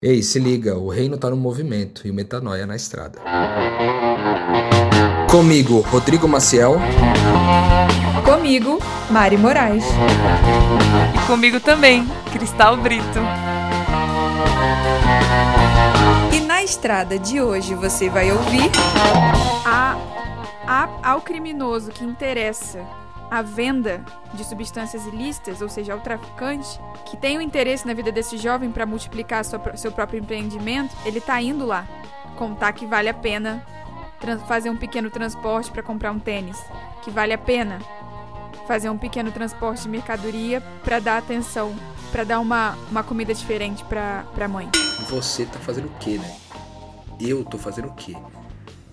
Ei, se liga, o reino tá no movimento e o metanoia na estrada. Comigo, Rodrigo Maciel. Comigo, Mari Moraes. E comigo também, Cristal Brito. E na estrada de hoje você vai ouvir. A, a, ao criminoso que interessa a venda de substâncias ilícitas, ou seja, ao traficante, que tem o um interesse na vida desse jovem para multiplicar sua, seu próprio empreendimento, ele tá indo lá contar que vale a pena fazer um pequeno transporte para comprar um tênis, que vale a pena fazer um pequeno transporte de mercadoria para dar atenção, para dar uma, uma comida diferente para a mãe. Você tá fazendo o quê, né? Eu tô fazendo o quê?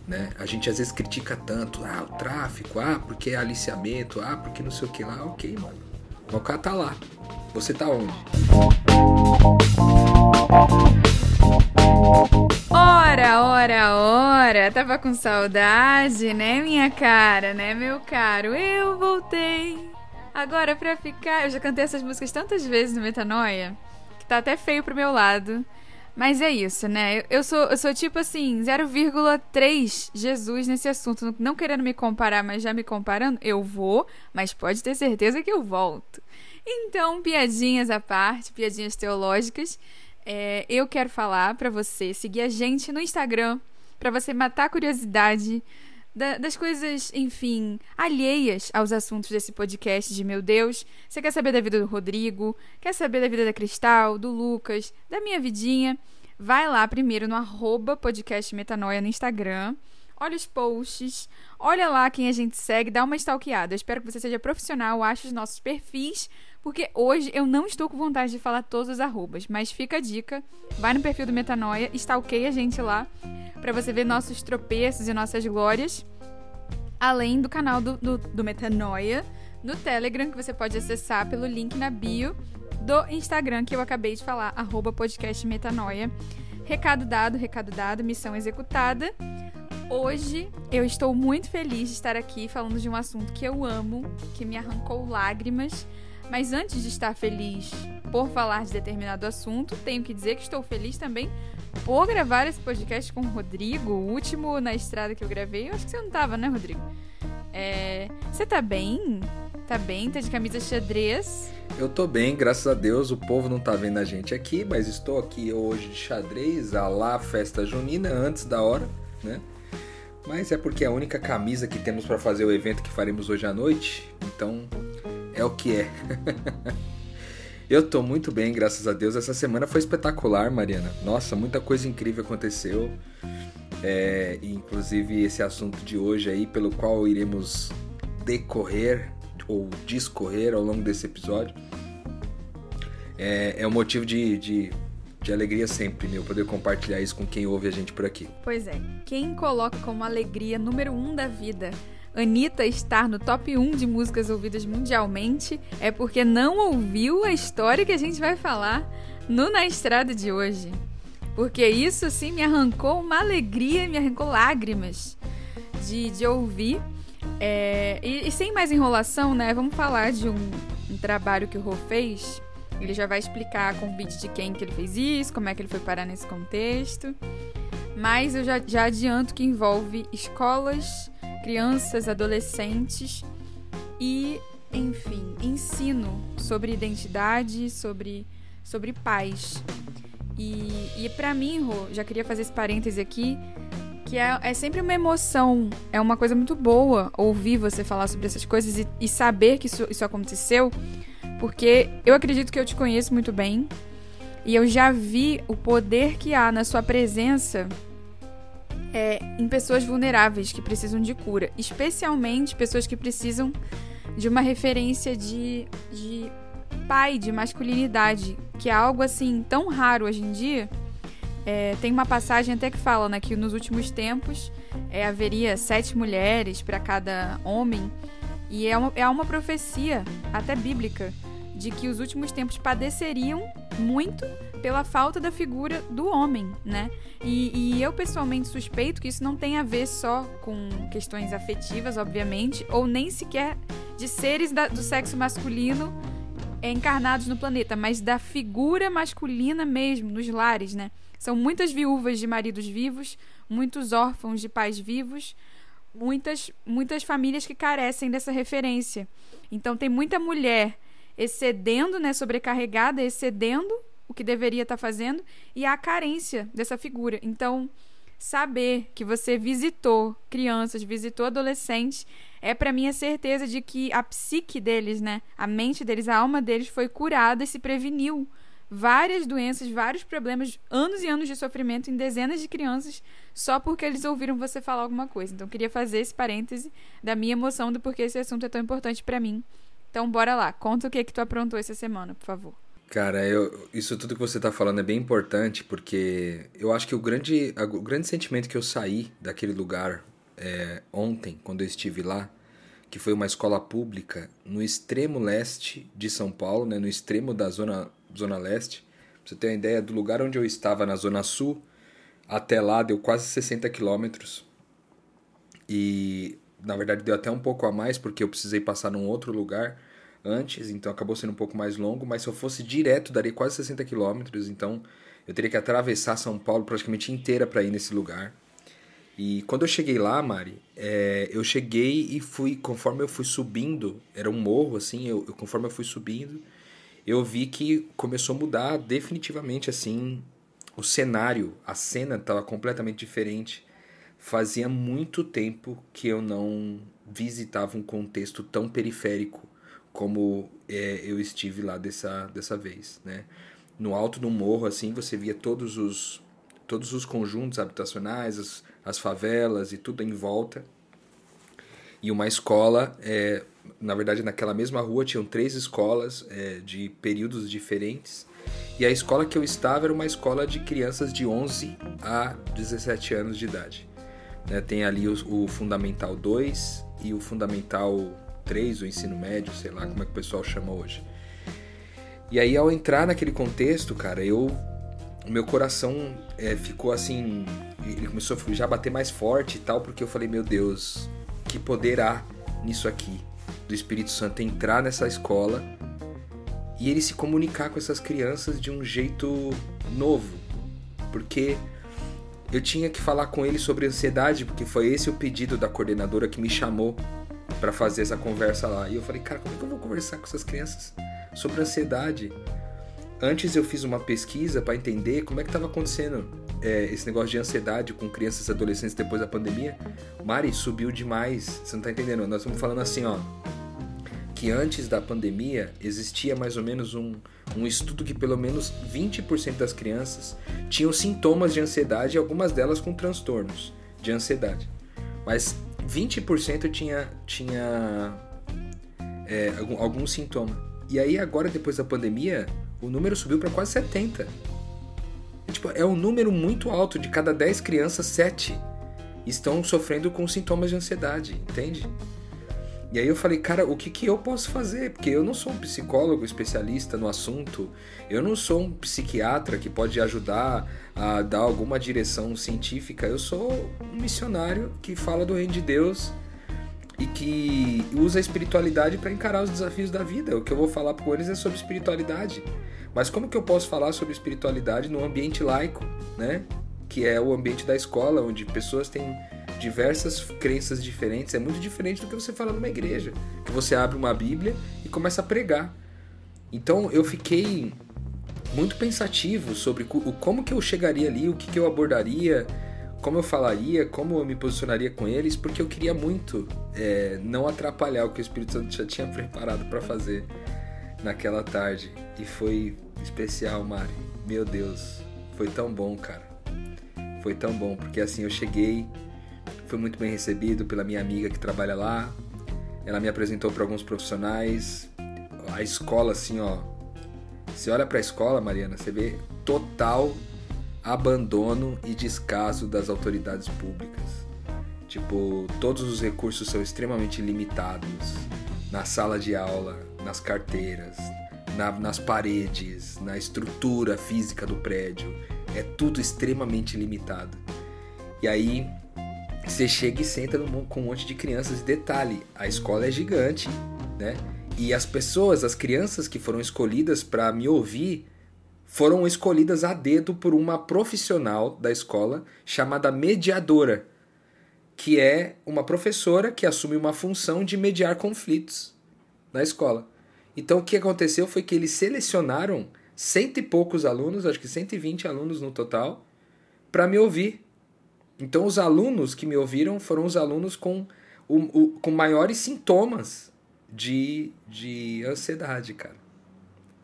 Né? A gente às vezes critica tanto, ah, o tráfico, ah, porque é aliciamento, ah, porque não sei o que lá. Ok, mano. O cara tá lá. Você tá onde? Ora, ora, ora, tava com saudade, né, minha cara, né, meu caro? Eu voltei. Agora pra ficar. Eu já cantei essas músicas tantas vezes no Metanoia que tá até feio pro meu lado. Mas é isso, né? Eu sou, eu sou tipo assim, 0,3 Jesus nesse assunto. Não querendo me comparar, mas já me comparando, eu vou, mas pode ter certeza que eu volto. Então, piadinhas à parte, piadinhas teológicas. É, eu quero falar para você seguir a gente no Instagram, para você matar a curiosidade da, das coisas, enfim, alheias aos assuntos desse podcast de meu Deus. Você quer saber da vida do Rodrigo? Quer saber da vida da Cristal, do Lucas, da minha vidinha? Vai lá primeiro no arroba podcast Metanoia no Instagram. Olha os posts, olha lá quem a gente segue, dá uma stalkeada. Eu espero que você seja profissional, ache os nossos perfis, porque hoje eu não estou com vontade de falar todos os arrobas, mas fica a dica, vai no perfil do Metanoia, stalkeia a gente lá, para você ver nossos tropeços e nossas glórias. Além do canal do, do, do Metanoia no Telegram, que você pode acessar pelo link na bio do Instagram que eu acabei de falar, arroba podcast Metanoia. Recado dado, recado dado, missão executada. Hoje eu estou muito feliz de estar aqui falando de um assunto que eu amo, que me arrancou lágrimas. Mas antes de estar feliz por falar de determinado assunto, tenho que dizer que estou feliz também por gravar esse podcast com o Rodrigo, o último na estrada que eu gravei. Eu acho que você não tava, né, Rodrigo? É... Você tá bem? Tá bem? Tá de camisa xadrez? Eu tô bem, graças a Deus. O povo não tá vendo a gente aqui, mas estou aqui hoje de xadrez, a lá festa junina, antes da hora, né? Mas é porque é a única camisa que temos para fazer o evento que faremos hoje à noite. Então, é o que é. Eu tô muito bem, graças a Deus. Essa semana foi espetacular, Mariana. Nossa, muita coisa incrível aconteceu. É, inclusive esse assunto de hoje aí, pelo qual iremos decorrer ou discorrer ao longo desse episódio, é, é um motivo de, de, de alegria sempre, meu, poder compartilhar isso com quem ouve a gente por aqui. Pois é, quem coloca como alegria número um da vida Anitta estar no top 1 de músicas ouvidas mundialmente é porque não ouviu a história que a gente vai falar no Na Estrada de hoje. Porque isso sim me arrancou uma alegria, me arrancou lágrimas de, de ouvir. É, e, e, sem mais enrolação, né? Vamos falar de um, um trabalho que o Rô fez. Ele já vai explicar a convite de quem que ele fez isso, como é que ele foi parar nesse contexto. Mas eu já, já adianto que envolve escolas crianças, adolescentes e, enfim, ensino sobre identidade, sobre, sobre paz. E, e para mim, Rô, já queria fazer esse parêntese aqui, que é, é sempre uma emoção, é uma coisa muito boa ouvir você falar sobre essas coisas e, e saber que isso, isso aconteceu, porque eu acredito que eu te conheço muito bem e eu já vi o poder que há na sua presença é, em pessoas vulneráveis que precisam de cura, especialmente pessoas que precisam de uma referência de, de pai, de masculinidade, que é algo assim tão raro hoje em dia. É, tem uma passagem até que fala né, que nos últimos tempos é, haveria sete mulheres para cada homem, e é uma, é uma profecia, até bíblica, de que os últimos tempos padeceriam muito pela falta da figura do homem, né? E, e, eu pessoalmente suspeito que isso não tem a ver só com questões afetivas, obviamente, ou nem sequer de seres da, do sexo masculino encarnados no planeta, mas da figura masculina mesmo, nos lares, né? São muitas viúvas de maridos vivos, muitos órfãos de pais vivos, muitas, muitas famílias que carecem dessa referência. Então tem muita mulher excedendo, né, sobrecarregada, excedendo o que deveria estar fazendo e a carência dessa figura. Então, saber que você visitou crianças, visitou adolescentes, é para mim a certeza de que a psique deles, né, a mente deles, a alma deles foi curada e se preveniu várias doenças, vários problemas, anos e anos de sofrimento em dezenas de crianças só porque eles ouviram você falar alguma coisa. Então, queria fazer esse parêntese da minha emoção do porquê esse assunto é tão importante para mim. Então, bora lá. Conta o que que tu aprontou essa semana, por favor. Cara, eu, isso tudo que você está falando é bem importante porque eu acho que o grande, o grande sentimento que eu saí daquele lugar é, ontem, quando eu estive lá, que foi uma escola pública no extremo leste de São Paulo, né, no extremo da zona, zona leste. Pra você ter uma ideia do lugar onde eu estava, na zona sul, até lá deu quase 60 quilômetros. E na verdade deu até um pouco a mais porque eu precisei passar num outro lugar antes, então acabou sendo um pouco mais longo, mas se eu fosse direto daria quase 60 quilômetros, então eu teria que atravessar São Paulo praticamente inteira para ir nesse lugar. E quando eu cheguei lá, Mari, é, eu cheguei e fui, conforme eu fui subindo, era um morro assim, eu, eu, conforme eu fui subindo, eu vi que começou a mudar definitivamente assim o cenário, a cena estava completamente diferente. Fazia muito tempo que eu não visitava um contexto tão periférico como é, eu estive lá dessa, dessa vez, né? No alto do morro, assim, você via todos os, todos os conjuntos habitacionais, as, as favelas e tudo em volta. E uma escola, é, na verdade, naquela mesma rua tinham três escolas é, de períodos diferentes. E a escola que eu estava era uma escola de crianças de 11 a 17 anos de idade. Né? Tem ali o, o Fundamental 2 e o Fundamental 3, o ensino médio, sei lá como é que o pessoal chama hoje. E aí, ao entrar naquele contexto, cara, eu. Meu coração é, ficou assim. Ele começou a já bater mais forte e tal, porque eu falei, meu Deus, que poder há nisso aqui? Do Espírito Santo entrar nessa escola e ele se comunicar com essas crianças de um jeito novo. Porque eu tinha que falar com ele sobre ansiedade, porque foi esse o pedido da coordenadora que me chamou para fazer essa conversa lá. E eu falei, cara, como é que eu vou conversar com essas crianças sobre ansiedade? Antes eu fiz uma pesquisa para entender como é que estava acontecendo é, esse negócio de ansiedade com crianças e adolescentes depois da pandemia. Mari, subiu demais. Você não tá entendendo? Nós estamos falando assim, ó que antes da pandemia existia mais ou menos um, um estudo que pelo menos 20% das crianças tinham sintomas de ansiedade e algumas delas com transtornos de ansiedade. Mas 20% tinha, tinha é, algum, algum sintoma. E aí agora, depois da pandemia, o número subiu para quase 70. É, tipo, é um número muito alto, de cada 10 crianças, 7 estão sofrendo com sintomas de ansiedade, entende? E aí eu falei, cara, o que, que eu posso fazer? Porque eu não sou um psicólogo especialista no assunto, eu não sou um psiquiatra que pode ajudar a dar alguma direção científica, eu sou um missionário que fala do reino de Deus e que usa a espiritualidade para encarar os desafios da vida. O que eu vou falar com eles é sobre espiritualidade. Mas como que eu posso falar sobre espiritualidade no ambiente laico, né? Que é o ambiente da escola, onde pessoas têm diversas crenças diferentes, é muito diferente do que você fala numa igreja, que você abre uma Bíblia e começa a pregar. Então eu fiquei muito pensativo sobre o como que eu chegaria ali, o que, que eu abordaria, como eu falaria, como eu me posicionaria com eles, porque eu queria muito é, não atrapalhar o que o Espírito Santo já tinha preparado para fazer naquela tarde. E foi especial, Mari. Meu Deus, foi tão bom, cara. Foi tão bom, porque assim eu cheguei Fui muito bem recebido pela minha amiga que trabalha lá. Ela me apresentou para alguns profissionais. A escola, assim, ó. Você olha para a escola, Mariana, você vê total abandono e descaso das autoridades públicas. Tipo, todos os recursos são extremamente limitados na sala de aula, nas carteiras, na, nas paredes, na estrutura física do prédio. É tudo extremamente limitado. E aí você chega e senta no, com um monte de crianças. Detalhe, a escola é gigante, né? E as pessoas, as crianças que foram escolhidas para me ouvir, foram escolhidas a dedo por uma profissional da escola chamada mediadora, que é uma professora que assume uma função de mediar conflitos na escola. Então o que aconteceu foi que eles selecionaram cento e poucos alunos, acho que 120 alunos no total, para me ouvir. Então os alunos que me ouviram foram os alunos com, o, o, com maiores sintomas de, de ansiedade, cara.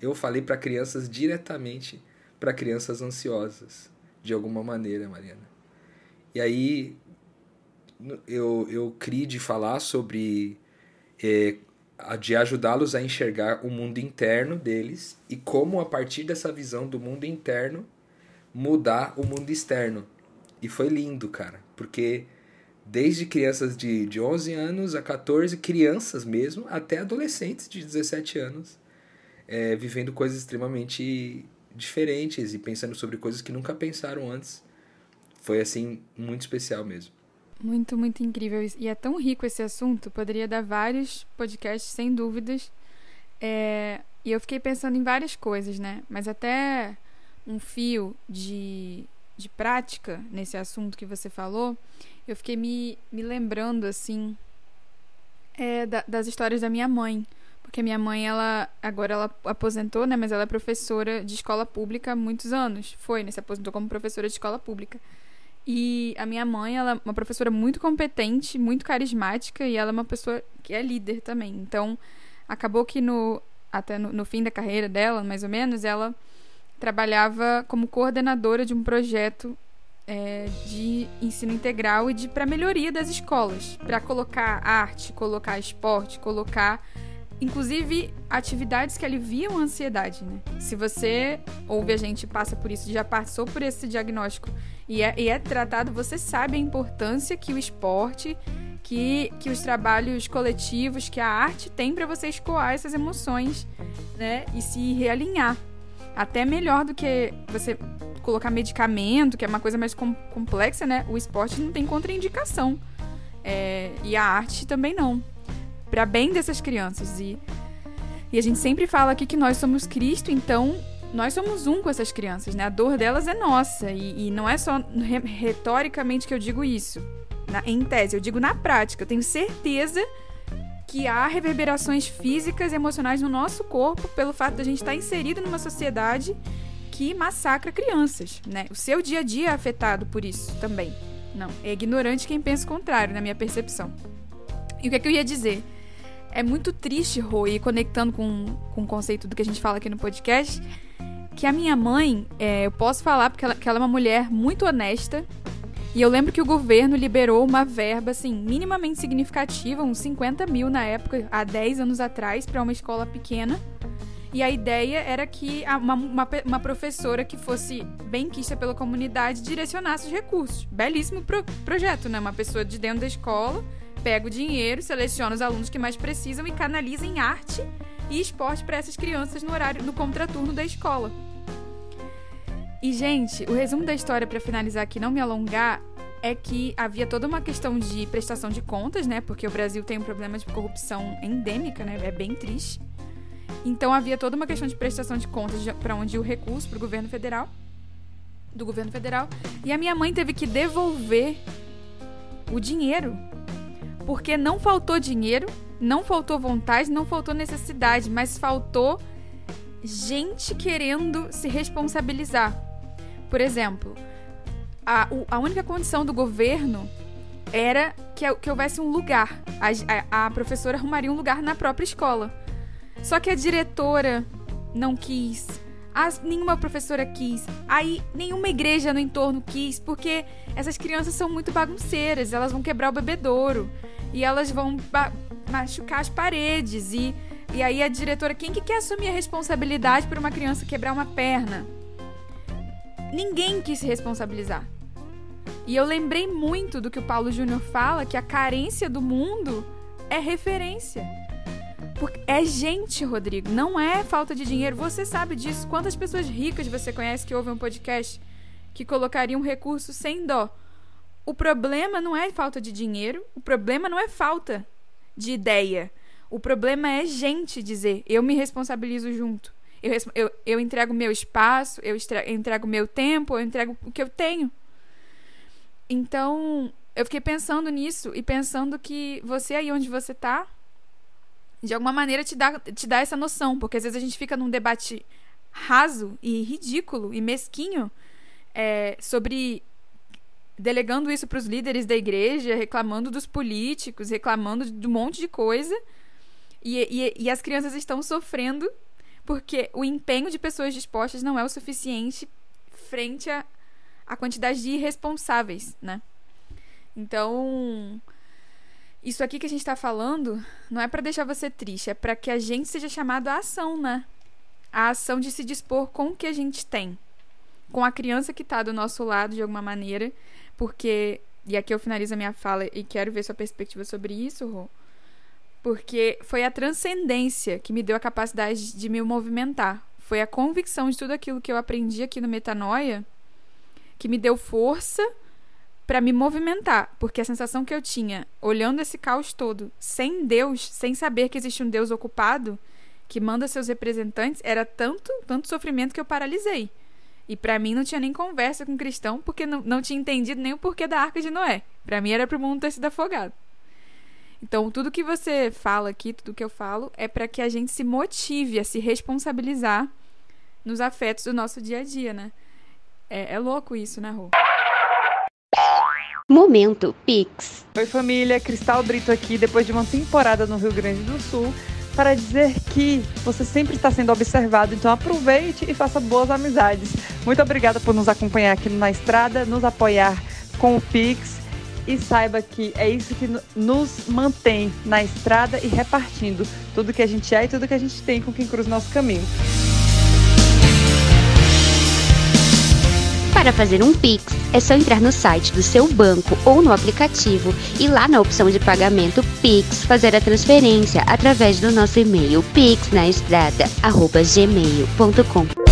Eu falei para crianças diretamente para crianças ansiosas, de alguma maneira, Mariana. E aí eu, eu criei de falar sobre é, de ajudá-los a enxergar o mundo interno deles e como a partir dessa visão do mundo interno mudar o mundo externo. E foi lindo, cara, porque desde crianças de, de 11 anos a 14, crianças mesmo, até adolescentes de 17 anos, é, vivendo coisas extremamente diferentes e pensando sobre coisas que nunca pensaram antes. Foi assim muito especial mesmo. Muito, muito incrível. E é tão rico esse assunto, poderia dar vários podcasts, sem dúvidas. É, e eu fiquei pensando em várias coisas, né? Mas até um fio de, de prática nesse assunto que você falou, eu fiquei me, me lembrando, assim, é, da, das histórias da minha mãe. Porque minha mãe, ela agora ela aposentou, né? Mas ela é professora de escola pública há muitos anos. Foi, né? Se aposentou como professora de escola pública. E a minha mãe, ela é uma professora muito competente, muito carismática e ela é uma pessoa que é líder também. Então, acabou que no até no, no fim da carreira dela, mais ou menos, ela trabalhava como coordenadora de um projeto é, de ensino integral e de para melhoria das escolas, para colocar arte, colocar esporte, colocar inclusive atividades que aliviam a ansiedade, né? Se você ouve a gente passa por isso, já passou por esse diagnóstico e é, e é tratado, você sabe a importância que o esporte, que, que os trabalhos coletivos, que a arte tem para você escoar essas emoções, né? E se realinhar. Até melhor do que você colocar medicamento, que é uma coisa mais com, complexa, né? O esporte não tem contraindicação. É, e a arte também não para bem dessas crianças. E, e a gente sempre fala aqui que nós somos Cristo, então nós somos um com essas crianças, né? A dor delas é nossa. E, e não é só retoricamente que eu digo isso. Na, em tese, eu digo na prática. Eu tenho certeza que há reverberações físicas e emocionais no nosso corpo pelo fato de a gente estar inserido numa sociedade que massacra crianças, né? O seu dia a dia é afetado por isso também. Não, é ignorante quem pensa o contrário, na minha percepção. E o que, é que eu ia dizer? é muito triste, e conectando com, com o conceito do que a gente fala aqui no podcast, que a minha mãe, é, eu posso falar porque ela, que ela é uma mulher muito honesta. E eu lembro que o governo liberou uma verba, assim, minimamente significativa, uns 50 mil na época, há 10 anos atrás, para uma escola pequena. E a ideia era que uma, uma, uma professora que fosse bem quista pela comunidade direcionasse os recursos. Belíssimo pro, projeto, né? Uma pessoa de dentro da escola pega o dinheiro, seleciona os alunos que mais precisam e canaliza em arte e esporte para essas crianças no horário no contraturno da escola. E gente, o resumo da história para finalizar aqui, não me alongar, é que havia toda uma questão de prestação de contas, né? Porque o Brasil tem um problema de corrupção endêmica, né? É bem triste. Então havia toda uma questão de prestação de contas para onde o recurso para o governo federal, do governo federal, e a minha mãe teve que devolver o dinheiro porque não faltou dinheiro, não faltou vontade, não faltou necessidade, mas faltou gente querendo se responsabilizar. Por exemplo, a, a única condição do governo era que, que houvesse um lugar. A, a, a professora arrumaria um lugar na própria escola. Só que a diretora não quis, as, nenhuma professora quis, aí nenhuma igreja no entorno quis, porque essas crianças são muito bagunceiras, elas vão quebrar o bebedouro e elas vão machucar as paredes e e aí a diretora, quem que quer assumir a responsabilidade por uma criança quebrar uma perna? Ninguém quis se responsabilizar. E eu lembrei muito do que o Paulo Júnior fala, que a carência do mundo é referência. Porque é gente, Rodrigo, não é falta de dinheiro. Você sabe disso. Quantas pessoas ricas você conhece que ouvem um podcast que colocariam um recurso sem dó? O problema não é falta de dinheiro, o problema não é falta de ideia. O problema é gente dizer, eu me responsabilizo junto. Eu, eu, eu entrego meu espaço, eu entrego meu tempo, eu entrego o que eu tenho. Então, eu fiquei pensando nisso e pensando que você aí onde você tá, de alguma maneira te dá, te dá essa noção, porque às vezes a gente fica num debate raso e ridículo e mesquinho é, sobre delegando isso para os líderes da igreja, reclamando dos políticos, reclamando de um monte de coisa. E, e, e as crianças estão sofrendo porque o empenho de pessoas dispostas não é o suficiente frente a, a quantidade de irresponsáveis, né? Então, isso aqui que a gente está falando não é para deixar você triste, é para que a gente seja chamado à ação, né? A ação de se dispor com o que a gente tem, com a criança que está do nosso lado de alguma maneira, porque e aqui eu finalizo a minha fala e quero ver sua perspectiva sobre isso, Rô porque foi a transcendência que me deu a capacidade de me movimentar. Foi a convicção de tudo aquilo que eu aprendi aqui no Metanoia que me deu força para me movimentar, porque a sensação que eu tinha olhando esse caos todo, sem Deus, sem saber que existe um Deus ocupado que manda seus representantes, era tanto, tanto sofrimento que eu paralisei. E para mim não tinha nem conversa com cristão, porque não, não tinha entendido nem o porquê da arca de Noé. Para mim era para o mundo ter sido afogado. Então, tudo que você fala aqui, tudo que eu falo, é para que a gente se motive a se responsabilizar nos afetos do nosso dia a dia, né? É, é louco isso, né, Rô? Momento Pix. Oi, família. Cristal Brito aqui, depois de uma temporada no Rio Grande do Sul, para dizer que você sempre está sendo observado, então aproveite e faça boas amizades. Muito obrigada por nos acompanhar aqui na estrada, nos apoiar com o Pix e saiba que é isso que nos mantém na estrada e repartindo tudo que a gente é e tudo que a gente tem com quem cruza o nosso caminho. Para fazer um Pix, é só entrar no site do seu banco ou no aplicativo e lá na opção de pagamento Pix fazer a transferência através do nosso e-mail pixnaestrada@gmail.com.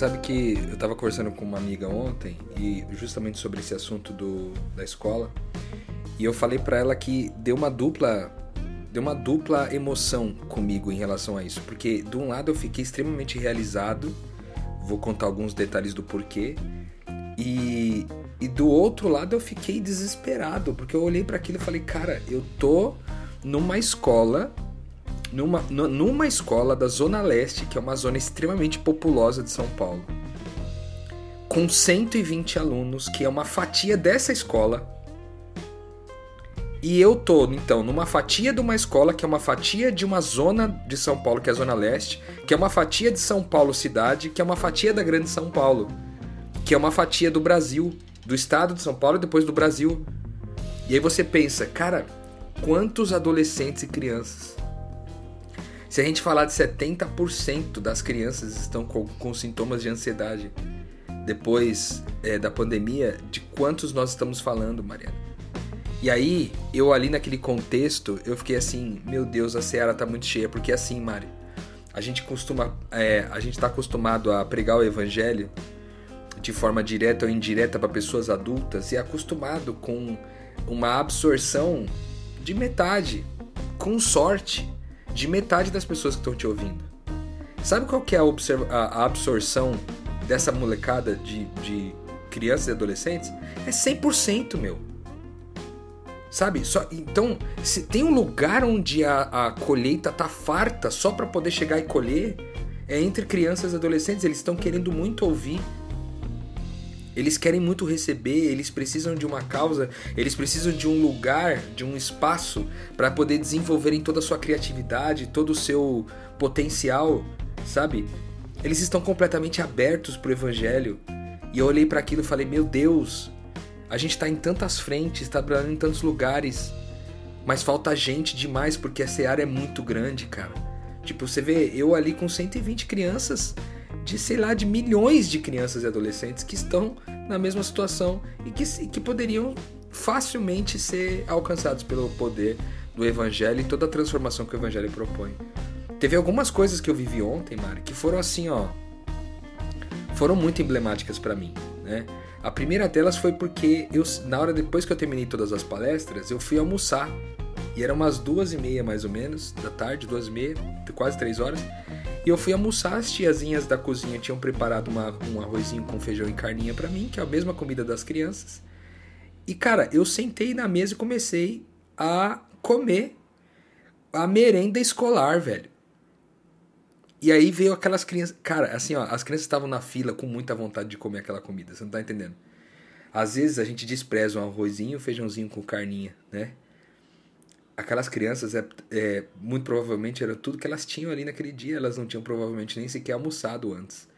sabe que eu estava conversando com uma amiga ontem e justamente sobre esse assunto do, da escola e eu falei para ela que deu uma dupla deu uma dupla emoção comigo em relação a isso, porque de um lado eu fiquei extremamente realizado, vou contar alguns detalhes do porquê, e, e do outro lado eu fiquei desesperado, porque eu olhei para aquilo e falei, cara, eu tô numa escola numa, numa escola da Zona Leste, que é uma zona extremamente populosa de São Paulo, com 120 alunos, que é uma fatia dessa escola. E eu tô, então, numa fatia de uma escola que é uma fatia de uma zona de São Paulo, que é a Zona Leste, que é uma fatia de São Paulo cidade, que é uma fatia da Grande São Paulo, que é uma fatia do Brasil, do estado de São Paulo e depois do Brasil. E aí você pensa, cara, quantos adolescentes e crianças se a gente falar de 70% das crianças estão com, com sintomas de ansiedade depois é, da pandemia, de quantos nós estamos falando, Mariana? E aí, eu ali naquele contexto, eu fiquei assim, meu Deus, a Seara tá muito cheia, porque assim, Mari, a gente costuma, é, a gente tá acostumado a pregar o evangelho de forma direta ou indireta para pessoas adultas e é acostumado com uma absorção de metade, com sorte de metade das pessoas que estão te ouvindo. Sabe qual que é a, a absorção dessa molecada de, de crianças e adolescentes? É 100%, meu. Sabe? Só, então, se tem um lugar onde a, a colheita tá farta só para poder chegar e colher, é entre crianças e adolescentes. Eles estão querendo muito ouvir eles querem muito receber, eles precisam de uma causa, eles precisam de um lugar, de um espaço para poder desenvolverem toda a sua criatividade, todo o seu potencial, sabe? Eles estão completamente abertos para o evangelho. E eu olhei para aquilo e falei: "Meu Deus, a gente está em tantas frentes, está trabalhando em tantos lugares, mas falta gente demais porque essa área é muito grande, cara. Tipo, você vê eu ali com 120 crianças, de, sei lá, de milhões de crianças e adolescentes que estão na mesma situação e que, que poderiam facilmente ser alcançados pelo poder do Evangelho e toda a transformação que o Evangelho propõe. Teve algumas coisas que eu vivi ontem, Mari, que foram assim, ó. foram muito emblemáticas para mim, né? A primeira delas foi porque eu, na hora depois que eu terminei todas as palestras, eu fui almoçar e eram umas duas e meia mais ou menos da tarde, duas e meia, quase três horas. E eu fui almoçar, as tiazinhas da cozinha tinham preparado uma, um arrozinho com feijão e carninha para mim, que é a mesma comida das crianças. E cara, eu sentei na mesa e comecei a comer a merenda escolar, velho. E aí veio aquelas crianças. Cara, assim, ó, as crianças estavam na fila com muita vontade de comer aquela comida, você não tá entendendo? Às vezes a gente despreza um arrozinho, um feijãozinho com carninha, né? Aquelas crianças, é, é, muito provavelmente, era tudo que elas tinham ali naquele dia. Elas não tinham provavelmente nem sequer almoçado antes.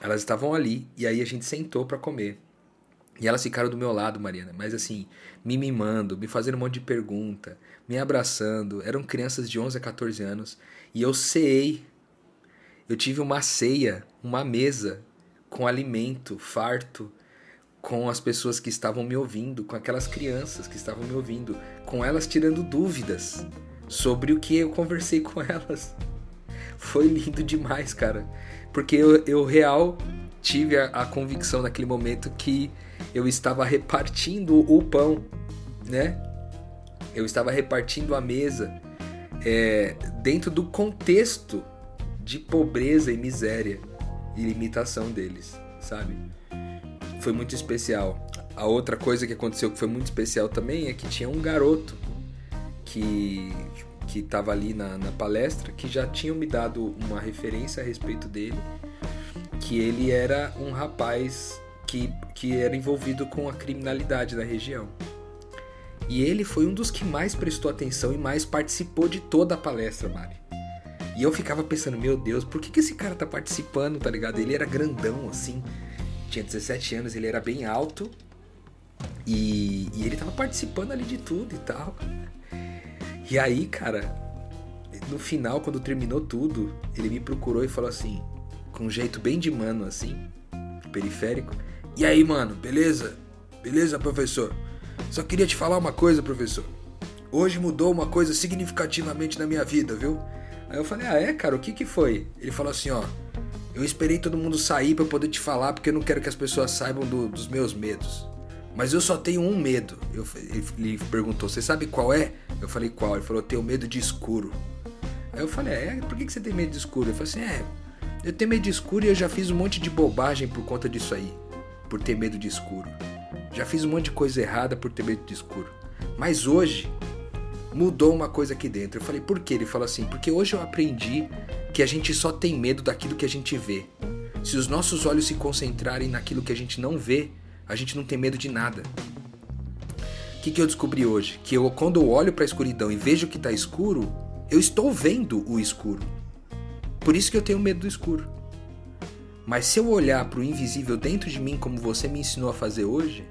Elas estavam ali e aí a gente sentou para comer. E elas ficaram do meu lado, Mariana, mas assim, me mimando, me fazendo um monte de pergunta, me abraçando. Eram crianças de 11 a 14 anos e eu ceei eu tive uma ceia, uma mesa com alimento farto, com as pessoas que estavam me ouvindo, com aquelas crianças que estavam me ouvindo, com elas tirando dúvidas sobre o que eu conversei com elas. Foi lindo demais, cara. Porque eu, eu real tive a, a convicção naquele momento que eu estava repartindo o pão, né? Eu estava repartindo a mesa é, dentro do contexto de pobreza e miséria e limitação deles, sabe? Foi muito especial. A outra coisa que aconteceu que foi muito especial também é que tinha um garoto que que estava ali na, na palestra que já tinham me dado uma referência a respeito dele, que ele era um rapaz que, que era envolvido com a criminalidade da região. E ele foi um dos que mais prestou atenção e mais participou de toda a palestra, Mari. E eu ficava pensando, meu Deus, por que, que esse cara tá participando, tá ligado? Ele era grandão, assim, tinha 17 anos, ele era bem alto e, e ele tava participando ali de tudo e tal. E aí, cara, no final, quando terminou tudo, ele me procurou e falou assim, com um jeito bem de mano, assim, periférico. E aí, mano, beleza? Beleza, professor? Só queria te falar uma coisa, professor. Hoje mudou uma coisa significativamente na minha vida, viu? Aí eu falei, ah, é, cara, o que que foi? Ele falou assim, ó, eu esperei todo mundo sair para poder te falar porque eu não quero que as pessoas saibam do, dos meus medos. Mas eu só tenho um medo. Eu, ele perguntou, você sabe qual é? Eu falei, qual? Ele falou, eu tenho medo de escuro. Aí eu falei, é, por que, você tem medo de escuro? Ele falou assim, é, eu tenho medo de escuro e eu já fiz um monte de bobagem por conta disso aí. Por ter medo de escuro. Já fiz um monte de coisa errada por ter medo de escuro. Mas hoje, mudou uma coisa aqui dentro. Eu falei, por quê? Ele falou assim, porque hoje eu aprendi que a gente só tem medo daquilo que a gente vê. Se os nossos olhos se concentrarem naquilo que a gente não vê, a gente não tem medo de nada. O que, que eu descobri hoje? Que eu, quando eu olho para a escuridão e vejo que está escuro, eu estou vendo o escuro. Por isso que eu tenho medo do escuro. Mas se eu olhar para o invisível dentro de mim, como você me ensinou a fazer hoje,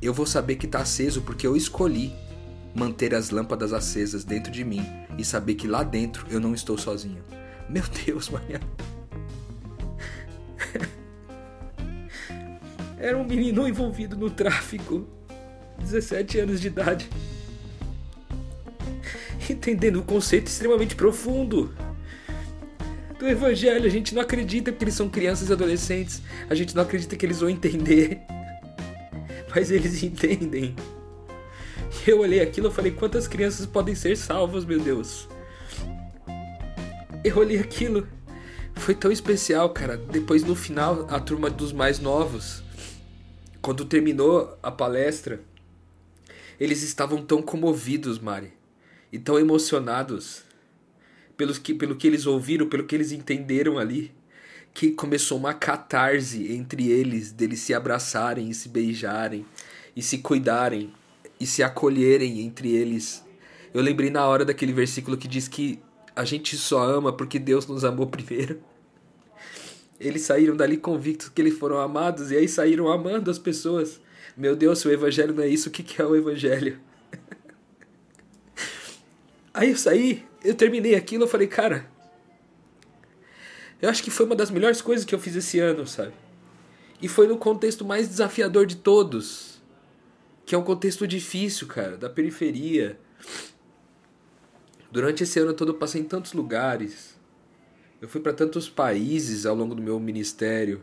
eu vou saber que está aceso porque eu escolhi manter as lâmpadas acesas dentro de mim e saber que lá dentro eu não estou sozinho. Meu Deus, Maria. Era um menino envolvido no tráfico, 17 anos de idade, entendendo um conceito extremamente profundo do evangelho. A gente não acredita que eles são crianças e adolescentes, a gente não acredita que eles vão entender, mas eles entendem. Eu olhei aquilo e falei, quantas crianças podem ser salvas, meu Deus? Eu olhei aquilo, foi tão especial, cara. Depois no final, a turma dos mais novos, quando terminou a palestra, eles estavam tão comovidos, Mari, e tão emocionados pelos que, pelo que eles ouviram, pelo que eles entenderam ali, que começou uma catarse entre eles, deles se abraçarem e se beijarem e se cuidarem e se acolherem entre eles. Eu lembrei na hora daquele versículo que diz que a gente só ama porque Deus nos amou primeiro. Eles saíram dali convictos que eles foram amados e aí saíram amando as pessoas. Meu Deus, se o evangelho não é isso, o que é o evangelho? Aí eu saí, eu terminei aquilo, eu falei, cara, eu acho que foi uma das melhores coisas que eu fiz esse ano, sabe? E foi no contexto mais desafiador de todos que é um contexto difícil, cara, da periferia. Durante esse ano todo eu passei em tantos lugares, Eu fui para tantos países ao longo do meu ministério.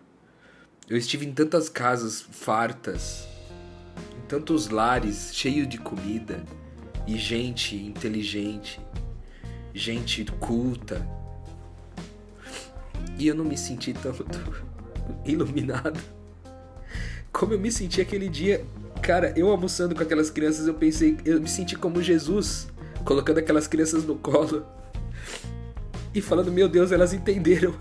Eu estive em tantas casas fartas, em tantos lares cheios de comida e gente inteligente, gente culta. E eu não me senti tanto iluminado como eu me senti aquele dia. Cara, eu almoçando com aquelas crianças, eu pensei, eu me senti como Jesus, colocando aquelas crianças no colo e falando: Meu Deus, elas entenderam.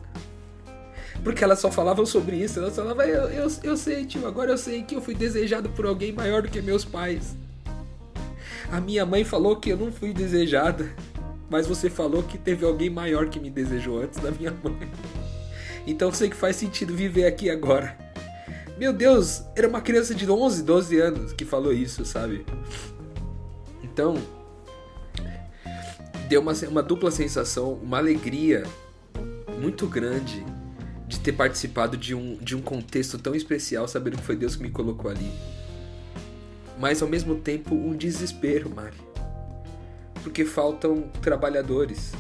Porque elas só falavam sobre isso. Elas falavam: eu, eu, eu sei, tio, agora eu sei que eu fui desejado por alguém maior do que meus pais. A minha mãe falou que eu não fui desejada, mas você falou que teve alguém maior que me desejou antes da minha mãe. Então sei que faz sentido viver aqui agora. Meu Deus, era uma criança de 11, 12 anos que falou isso, sabe? Então, deu uma, uma dupla sensação, uma alegria muito grande de ter participado de um, de um contexto tão especial, sabendo que foi Deus que me colocou ali. Mas ao mesmo tempo, um desespero, Mari. Porque faltam trabalhadores.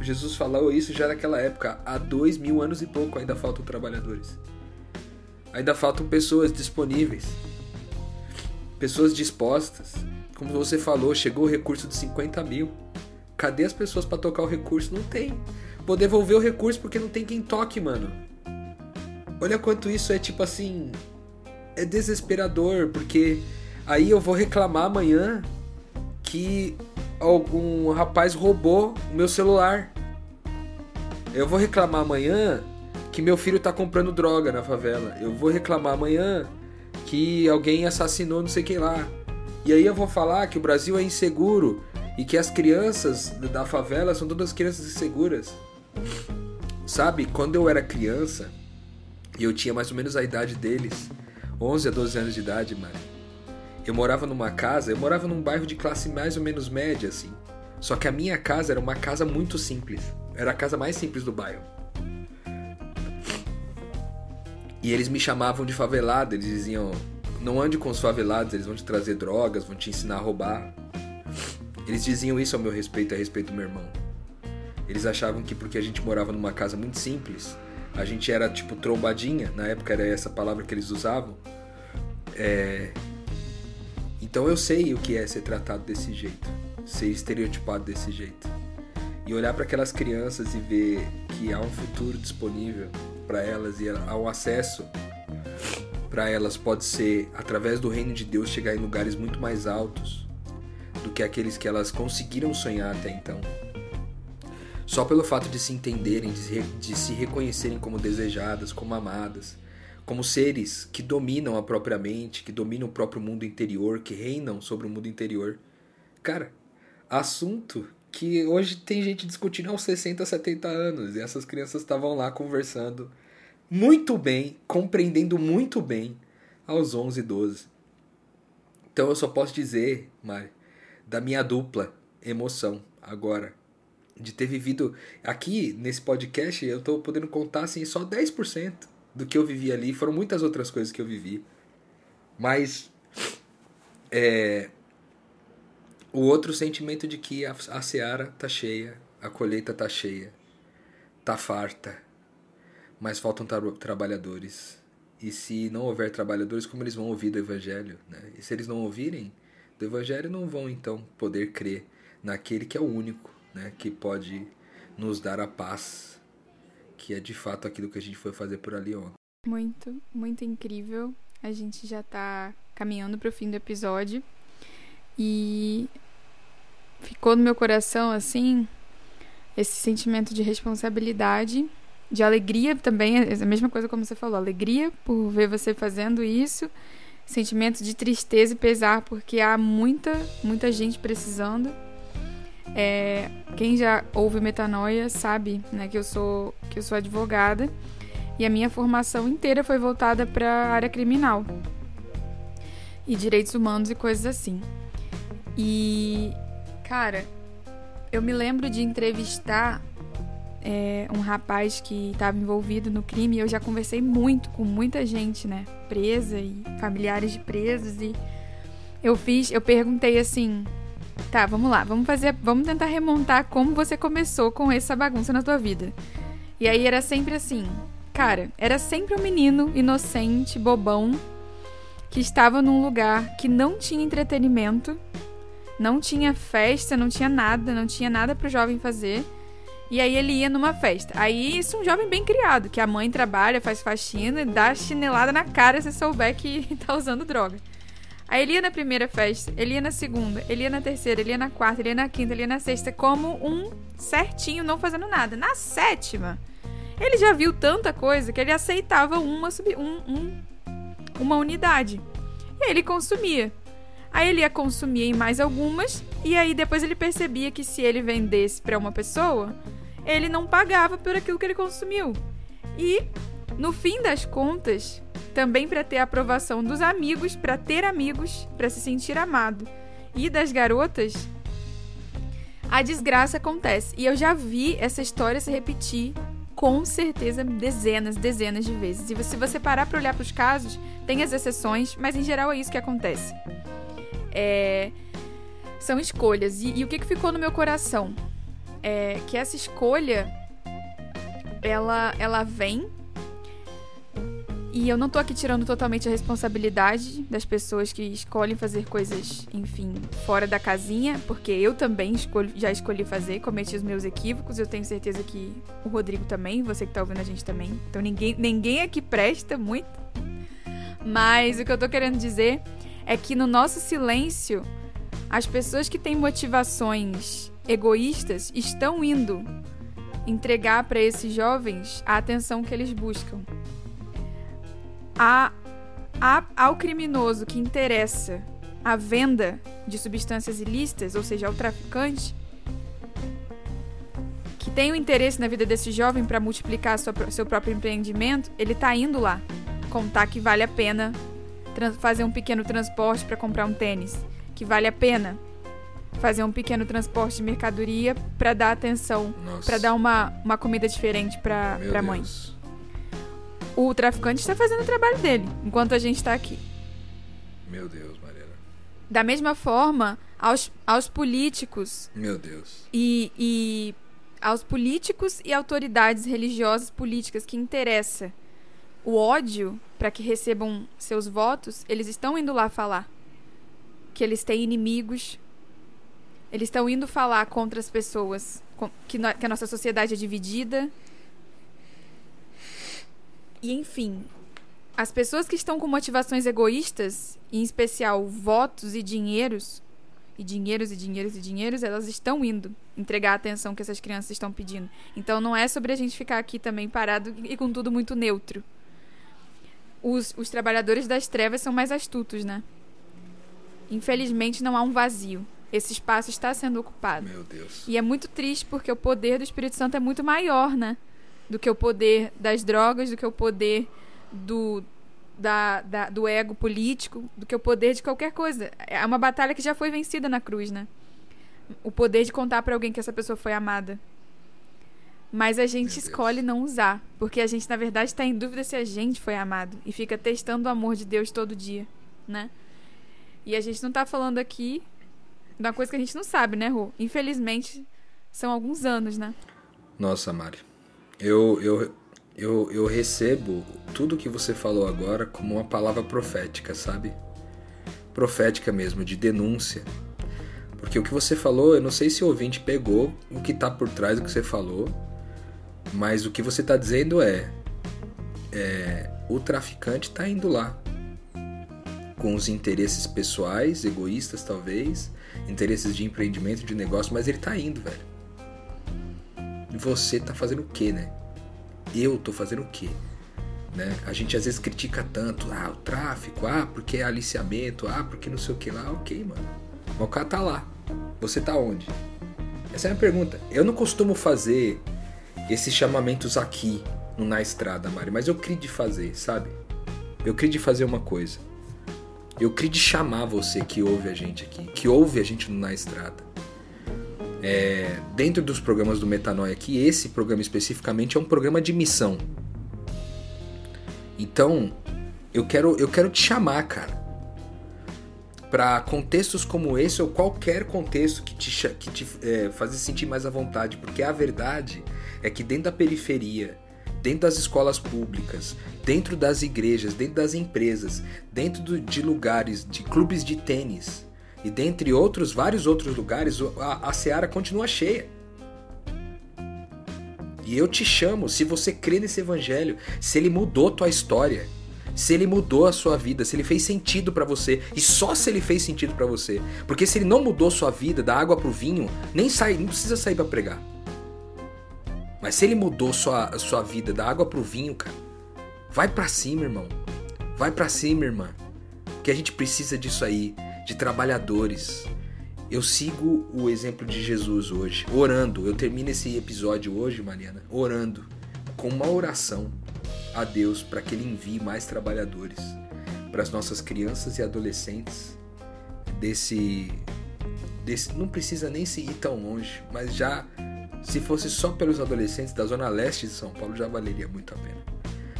Jesus falou isso já naquela época. Há dois mil anos e pouco ainda faltam trabalhadores. Ainda faltam pessoas disponíveis. Pessoas dispostas. Como você falou, chegou o recurso de 50 mil. Cadê as pessoas para tocar o recurso? Não tem. Vou devolver o recurso porque não tem quem toque, mano. Olha quanto isso é tipo assim. É desesperador, porque aí eu vou reclamar amanhã que algum rapaz roubou o meu celular. Eu vou reclamar amanhã que meu filho tá comprando droga na favela. Eu vou reclamar amanhã que alguém assassinou não sei quem lá. E aí eu vou falar que o Brasil é inseguro e que as crianças da favela são todas crianças inseguras. Sabe, quando eu era criança, e eu tinha mais ou menos a idade deles, 11 a 12 anos de idade, mano. Eu morava numa casa, eu morava num bairro de classe mais ou menos média, assim. Só que a minha casa era uma casa muito simples. Era a casa mais simples do bairro. E eles me chamavam de favelado, eles diziam: não ande com os favelados, eles vão te trazer drogas, vão te ensinar a roubar. Eles diziam isso ao meu respeito, a respeito do meu irmão. Eles achavam que porque a gente morava numa casa muito simples, a gente era tipo trombadinha, na época era essa palavra que eles usavam. É... Então eu sei o que é ser tratado desse jeito, ser estereotipado desse jeito. E olhar para aquelas crianças e ver que há um futuro disponível para elas e há um acesso para elas pode ser através do reino de Deus chegar em lugares muito mais altos do que aqueles que elas conseguiram sonhar até então. Só pelo fato de se entenderem, de, se reconhecerem como desejadas, como amadas, como seres que dominam a própria mente, que dominam o próprio mundo interior, que reinam sobre o mundo interior. Cara, assunto que hoje tem gente discutindo aos 60, 70 anos, e essas crianças estavam lá conversando muito bem, compreendendo muito bem aos 11, 12. Então eu só posso dizer, Mari, da minha dupla emoção agora. De ter vivido. Aqui nesse podcast eu tô podendo contar assim só 10% do que eu vivi ali. Foram muitas outras coisas que eu vivi. Mas. É, o outro sentimento de que a, a seara tá cheia, a colheita tá cheia, tá farta, mas faltam tra trabalhadores. E se não houver trabalhadores, como eles vão ouvir do evangelho? Né? E se eles não ouvirem, do Evangelho não vão então poder crer naquele que é o único, né, que pode nos dar a paz, que é de fato aquilo que a gente foi fazer por ali ontem. Muito, muito incrível. A gente já está caminhando para o fim do episódio e ficou no meu coração assim esse sentimento de responsabilidade, de alegria também, é a mesma coisa como você falou, alegria por ver você fazendo isso sentimento de tristeza e pesar, porque há muita, muita gente precisando. É, quem já ouve metanoia sabe né, que, eu sou, que eu sou advogada e a minha formação inteira foi voltada para a área criminal e direitos humanos e coisas assim. E, cara, eu me lembro de entrevistar é, um rapaz que estava envolvido no crime. Eu já conversei muito com muita gente, né, presa e familiares de presos. E eu fiz, eu perguntei assim, Tá, vamos lá. Vamos fazer. Vamos tentar remontar como você começou com essa bagunça na tua vida. E aí era sempre assim. Cara, era sempre um menino inocente, bobão, que estava num lugar que não tinha entretenimento, não tinha festa, não tinha nada, não tinha nada pro jovem fazer. E aí ele ia numa festa. Aí isso é um jovem bem criado, que a mãe trabalha, faz faxina e dá chinelada na cara se souber que tá usando droga. Aí ele ia na primeira festa, ele ia na segunda, ele ia na terceira, ele ia na quarta, ele ia na quinta, ele ia na sexta, como um certinho, não fazendo nada. Na sétima, ele já viu tanta coisa que ele aceitava uma, um, um, uma unidade. E aí ele consumia. Aí ele ia consumir em mais algumas, e aí depois ele percebia que se ele vendesse para uma pessoa, ele não pagava por aquilo que ele consumiu. E, no fim das contas, também para ter a aprovação dos amigos, para ter amigos, para se sentir amado, e das garotas, a desgraça acontece. E eu já vi essa história se repetir com certeza dezenas, dezenas de vezes. E se você parar para olhar para os casos, tem as exceções, mas em geral é isso que acontece. É... São escolhas. E, e, o que, que ficou no meu coração? É que essa escolha ela, ela vem e eu não tô aqui tirando totalmente a responsabilidade das pessoas que escolhem fazer coisas, enfim, fora da casinha, porque eu também escolho, já escolhi fazer, cometi os meus equívocos, eu tenho certeza que o Rodrigo também, você que tá ouvindo a gente também. Então ninguém, ninguém aqui presta muito. Mas o que eu tô querendo dizer é que no nosso silêncio, as pessoas que têm motivações egoístas estão indo entregar para esses jovens a atenção que eles buscam. A, a, ao criminoso que interessa a venda de substâncias ilícitas, ou seja, ao traficante, que tem o um interesse na vida desse jovem para multiplicar sua, seu próprio empreendimento, ele está indo lá contar que vale a pena fazer um pequeno transporte para comprar um tênis, que vale a pena fazer um pequeno transporte de mercadoria para dar atenção, para dar uma, uma comida diferente para a mãe. Deus o traficante está fazendo o trabalho dele, enquanto a gente está aqui. Meu Deus, Mariana. Da mesma forma, aos, aos políticos. Meu Deus. E, e aos políticos e autoridades religiosas políticas que interessa o ódio para que recebam seus votos, eles estão indo lá falar que eles têm inimigos. Eles estão indo falar contra as pessoas, que, que a nossa sociedade é dividida, e enfim, as pessoas que estão com motivações egoístas, em especial votos e dinheiros, e dinheiros e dinheiros e dinheiros, elas estão indo entregar a atenção que essas crianças estão pedindo. Então não é sobre a gente ficar aqui também parado e com tudo muito neutro. Os, os trabalhadores das trevas são mais astutos, né? Infelizmente não há um vazio. Esse espaço está sendo ocupado. Meu Deus. E é muito triste porque o poder do Espírito Santo é muito maior, né? do que o poder das drogas, do que o poder do, da, da, do ego político, do que o poder de qualquer coisa. É uma batalha que já foi vencida na cruz, né? O poder de contar para alguém que essa pessoa foi amada. Mas a gente escolhe não usar, porque a gente na verdade está em dúvida se a gente foi amado e fica testando o amor de Deus todo dia, né? E a gente não está falando aqui uma coisa que a gente não sabe, né, Rô? Infelizmente, são alguns anos, né? Nossa, Mari eu, eu, eu, eu recebo tudo que você falou agora como uma palavra profética, sabe? Profética mesmo, de denúncia. Porque o que você falou, eu não sei se o ouvinte pegou o que está por trás do que você falou, mas o que você está dizendo é, é o traficante está indo lá com os interesses pessoais, egoístas talvez, interesses de empreendimento, de negócio, mas ele está indo, velho você tá fazendo o que, né? Eu tô fazendo o que? Né? A gente às vezes critica tanto, ah, o tráfico, ah, porque é aliciamento, ah, porque não sei o que lá, ok, mano. Mas o cara tá lá. Você tá onde? Essa é a minha pergunta. Eu não costumo fazer esses chamamentos aqui no Na Estrada, Mari, mas eu queria de fazer, sabe? Eu queria de fazer uma coisa. Eu queria chamar você que ouve a gente aqui, que ouve a gente Na Estrada é, dentro dos programas do Metanoia aqui, esse programa especificamente é um programa de missão. Então, eu quero, eu quero te chamar, cara. para contextos como esse ou qualquer contexto que te, que te é, fazer sentir mais à vontade, porque a verdade é que dentro da periferia, dentro das escolas públicas, dentro das igrejas, dentro das empresas, dentro de lugares, de clubes de tênis e dentre outros, vários outros lugares, a, a seara continua cheia. E eu te chamo, se você crê nesse evangelho, se ele mudou tua história, se ele mudou a sua vida, se ele fez sentido para você e só se ele fez sentido para você. Porque se ele não mudou sua vida da água pro vinho, nem sai, não precisa sair para pregar. Mas se ele mudou sua sua vida da água pro vinho, cara, vai para cima, irmão. Vai para cima, irmã. Porque a gente precisa disso aí, de trabalhadores. Eu sigo o exemplo de Jesus hoje, orando. Eu termino esse episódio hoje, Mariana, orando com uma oração a Deus para que Ele envie mais trabalhadores para as nossas crianças e adolescentes desse, desse. Não precisa nem se ir tão longe, mas já se fosse só pelos adolescentes da zona leste de São Paulo já valeria muito a pena.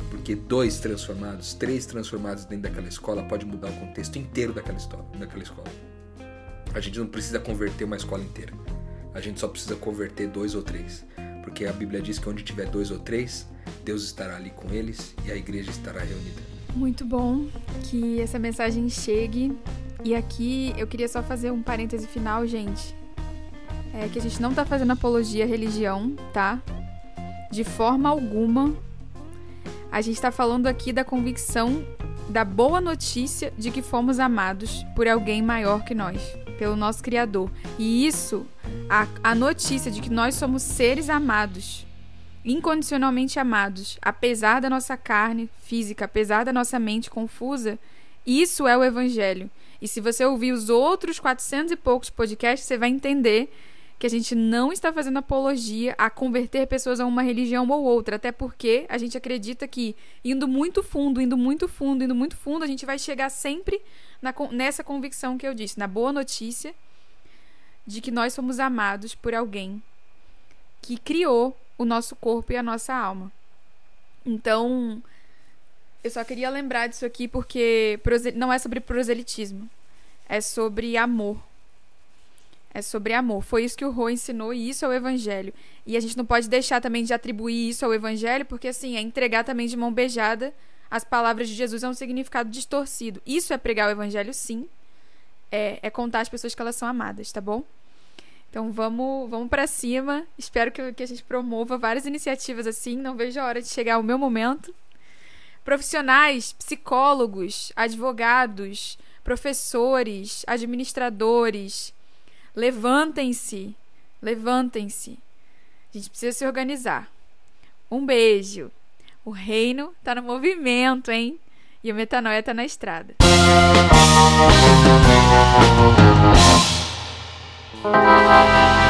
Porque dois transformados, três transformados dentro daquela escola pode mudar o contexto inteiro daquela, história, daquela escola. A gente não precisa converter uma escola inteira. A gente só precisa converter dois ou três. Porque a Bíblia diz que onde tiver dois ou três, Deus estará ali com eles e a igreja estará reunida. Muito bom que essa mensagem chegue. E aqui eu queria só fazer um parêntese final, gente. É que a gente não tá fazendo apologia à religião, tá? De forma alguma. A gente tá falando aqui da convicção da boa notícia de que fomos amados por alguém maior que nós, pelo nosso Criador. E isso, a, a notícia de que nós somos seres amados, incondicionalmente amados, apesar da nossa carne física, apesar da nossa mente confusa, isso é o Evangelho. E se você ouvir os outros 400 e poucos podcasts, você vai entender que a gente não está fazendo apologia a converter pessoas a uma religião ou outra, até porque a gente acredita que indo muito fundo, indo muito fundo, indo muito fundo, a gente vai chegar sempre na, nessa convicção que eu disse, na boa notícia de que nós somos amados por alguém que criou o nosso corpo e a nossa alma. Então, eu só queria lembrar disso aqui porque não é sobre proselitismo, é sobre amor. É sobre amor. Foi isso que o Rô ensinou e isso é o evangelho. E a gente não pode deixar também de atribuir isso ao evangelho, porque assim, é entregar também de mão beijada as palavras de Jesus a um significado distorcido. Isso é pregar o evangelho, sim. É, é contar às pessoas que elas são amadas, tá bom? Então vamos, vamos para cima. Espero que, que a gente promova várias iniciativas assim. Não vejo a hora de chegar o meu momento. Profissionais, psicólogos, advogados, professores, administradores, levantem-se. Levantem-se. A gente precisa se organizar. Um beijo. O reino tá no movimento, hein? E o metanoia tá na estrada. Música